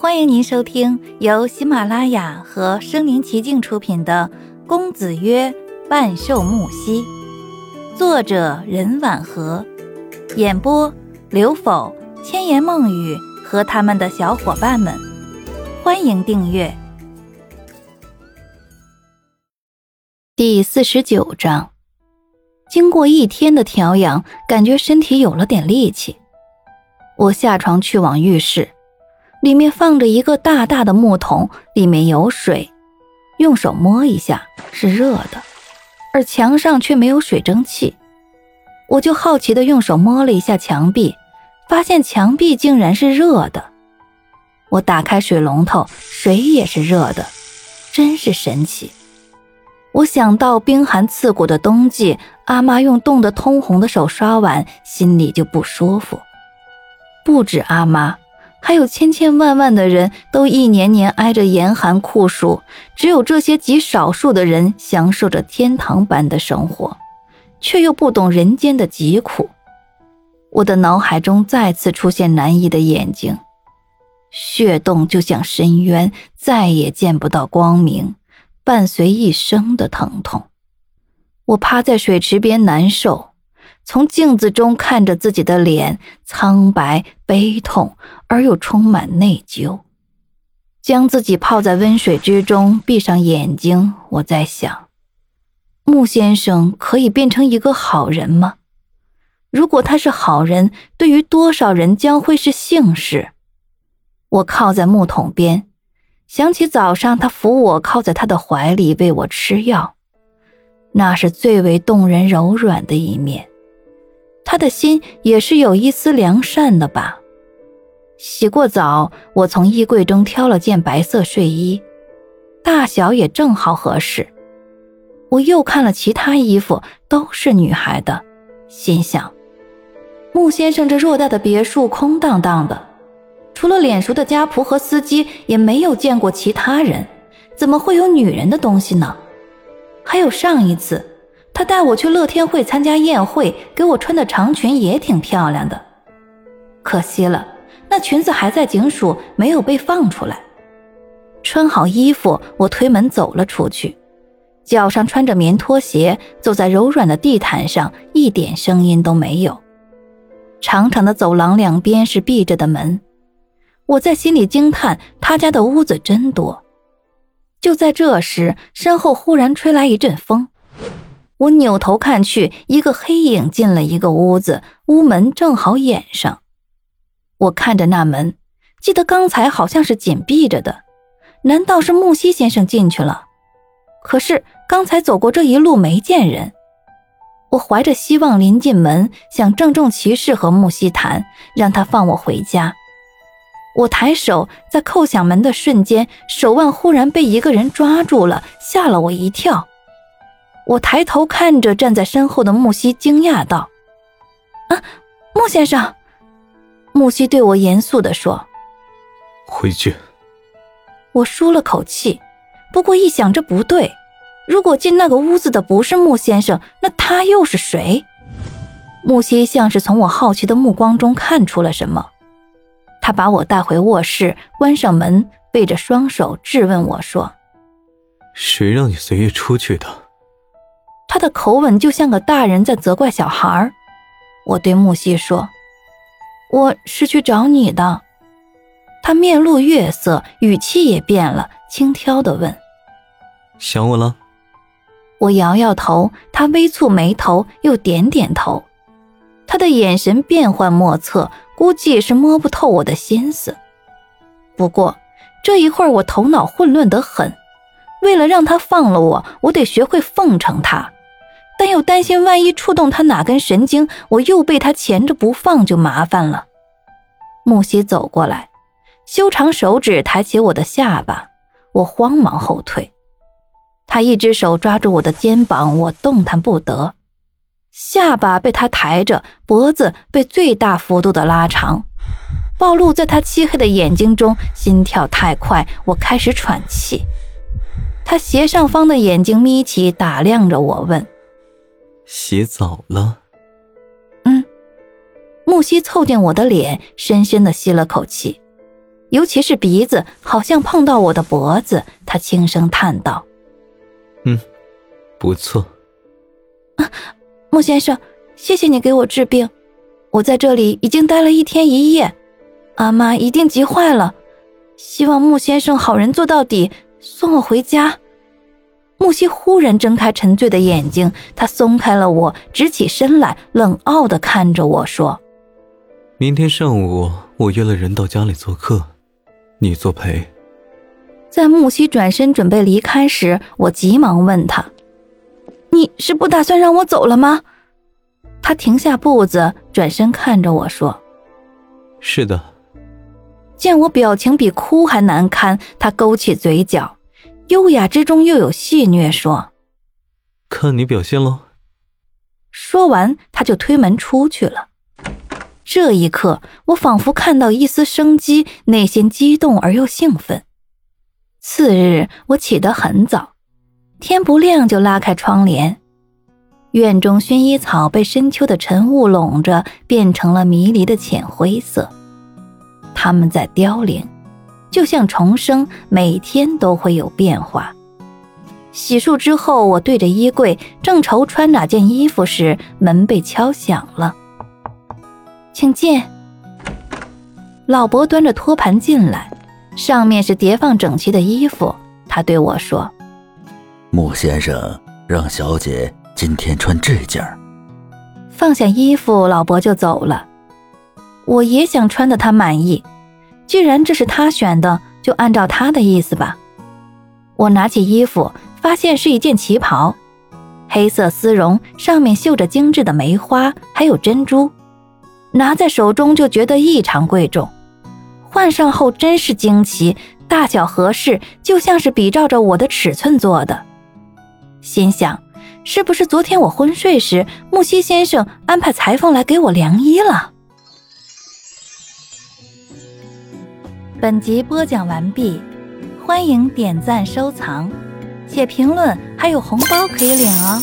欢迎您收听由喜马拉雅和声临其境出品的《公子曰万寿木兮》，作者任婉和，演播刘否、千言梦语和他们的小伙伴们。欢迎订阅。第四十九章，经过一天的调养，感觉身体有了点力气。我下床去往浴室。里面放着一个大大的木桶，里面有水，用手摸一下是热的，而墙上却没有水蒸气。我就好奇的用手摸了一下墙壁，发现墙壁竟然是热的。我打开水龙头，水也是热的，真是神奇。我想到冰寒刺骨的冬季，阿妈用冻得通红的手刷碗，心里就不舒服。不止阿妈。还有千千万万的人都一年年挨着严寒酷暑，只有这些极少数的人享受着天堂般的生活，却又不懂人间的疾苦。我的脑海中再次出现南姨的眼睛，血洞就像深渊，再也见不到光明，伴随一生的疼痛。我趴在水池边难受。从镜子中看着自己的脸，苍白、悲痛而又充满内疚。将自己泡在温水之中，闭上眼睛，我在想：穆先生可以变成一个好人吗？如果他是好人，对于多少人将会是幸事？我靠在木桶边，想起早上他扶我靠在他的怀里喂我吃药，那是最为动人柔软的一面。他的心也是有一丝良善的吧。洗过澡，我从衣柜中挑了件白色睡衣，大小也正好合适。我又看了其他衣服，都是女孩的，心想：穆先生这偌大的别墅空荡荡的，除了脸熟的家仆和司机，也没有见过其他人，怎么会有女人的东西呢？还有上一次。他带我去乐天会参加宴会，给我穿的长裙也挺漂亮的，可惜了，那裙子还在警署，没有被放出来。穿好衣服，我推门走了出去，脚上穿着棉拖鞋，走在柔软的地毯上，一点声音都没有。长长的走廊两边是闭着的门，我在心里惊叹：他家的屋子真多。就在这时，身后忽然吹来一阵风。我扭头看去，一个黑影进了一个屋子，屋门正好掩上。我看着那门，记得刚才好像是紧闭着的，难道是木西先生进去了？可是刚才走过这一路没见人。我怀着希望临进门，想郑重其事和木西谈，让他放我回家。我抬手在扣响门的瞬间，手腕忽然被一个人抓住了，吓了我一跳。我抬头看着站在身后的木西，惊讶道：“啊，穆先生。”木西对我严肃地说：“回去。”我舒了口气，不过一想这不对，如果进那个屋子的不是穆先生，那他又是谁？木西像是从我好奇的目光中看出了什么，他把我带回卧室，关上门，背着双手质问我说：“谁让你随意出去的？”他的口吻就像个大人在责怪小孩我对木西说：“我是去找你的。”他面露月色，语气也变了，轻佻的问：“想我了？”我摇摇头，他微蹙眉头，又点点头。他的眼神变幻莫测，估计是摸不透我的心思。不过这一会儿我头脑混乱得很，为了让他放了我，我得学会奉承他。但又担心，万一触动他哪根神经，我又被他钳着不放，就麻烦了。木西走过来，修长手指抬起我的下巴，我慌忙后退。他一只手抓住我的肩膀，我动弹不得。下巴被他抬着，脖子被最大幅度的拉长，暴露在他漆黑的眼睛中，心跳太快，我开始喘气。他斜上方的眼睛眯起，打量着我，问。洗澡了。嗯，木西凑近我的脸，深深的吸了口气。尤其是鼻子，好像碰到我的脖子。他轻声叹道：“嗯，不错。”啊，穆先生，谢谢你给我治病。我在这里已经待了一天一夜，阿妈一定急坏了。希望穆先生好人做到底，送我回家。木西忽然睁开沉醉的眼睛，他松开了我，直起身来，冷傲地看着我说：“明天上午我约了人到家里做客，你作陪。”在木西转身准备离开时，我急忙问他：“你是不打算让我走了吗？”他停下步子，转身看着我说：“是的。”见我表情比哭还难堪，他勾起嘴角。优雅之中又有戏谑，说：“看你表现喽。”说完，他就推门出去了。这一刻，我仿佛看到一丝生机，内心激动而又兴奋。次日，我起得很早，天不亮就拉开窗帘。院中薰衣草被深秋的晨雾笼着，变成了迷离的浅灰色，它们在凋零。就像重生，每天都会有变化。洗漱之后，我对着衣柜，正愁穿哪件衣服时，门被敲响了。请进。老伯端着托盘进来，上面是叠放整齐的衣服。他对我说：“穆先生让小姐今天穿这件。”放下衣服，老伯就走了。我也想穿的他满意。既然这是他选的，就按照他的意思吧。我拿起衣服，发现是一件旗袍，黑色丝绒，上面绣着精致的梅花，还有珍珠。拿在手中就觉得异常贵重，换上后真是惊奇，大小合适，就像是比照着我的尺寸做的。心想，是不是昨天我昏睡时，木西先生安排裁缝来给我量衣了？本集播讲完毕，欢迎点赞收藏，写评论，还有红包可以领哦。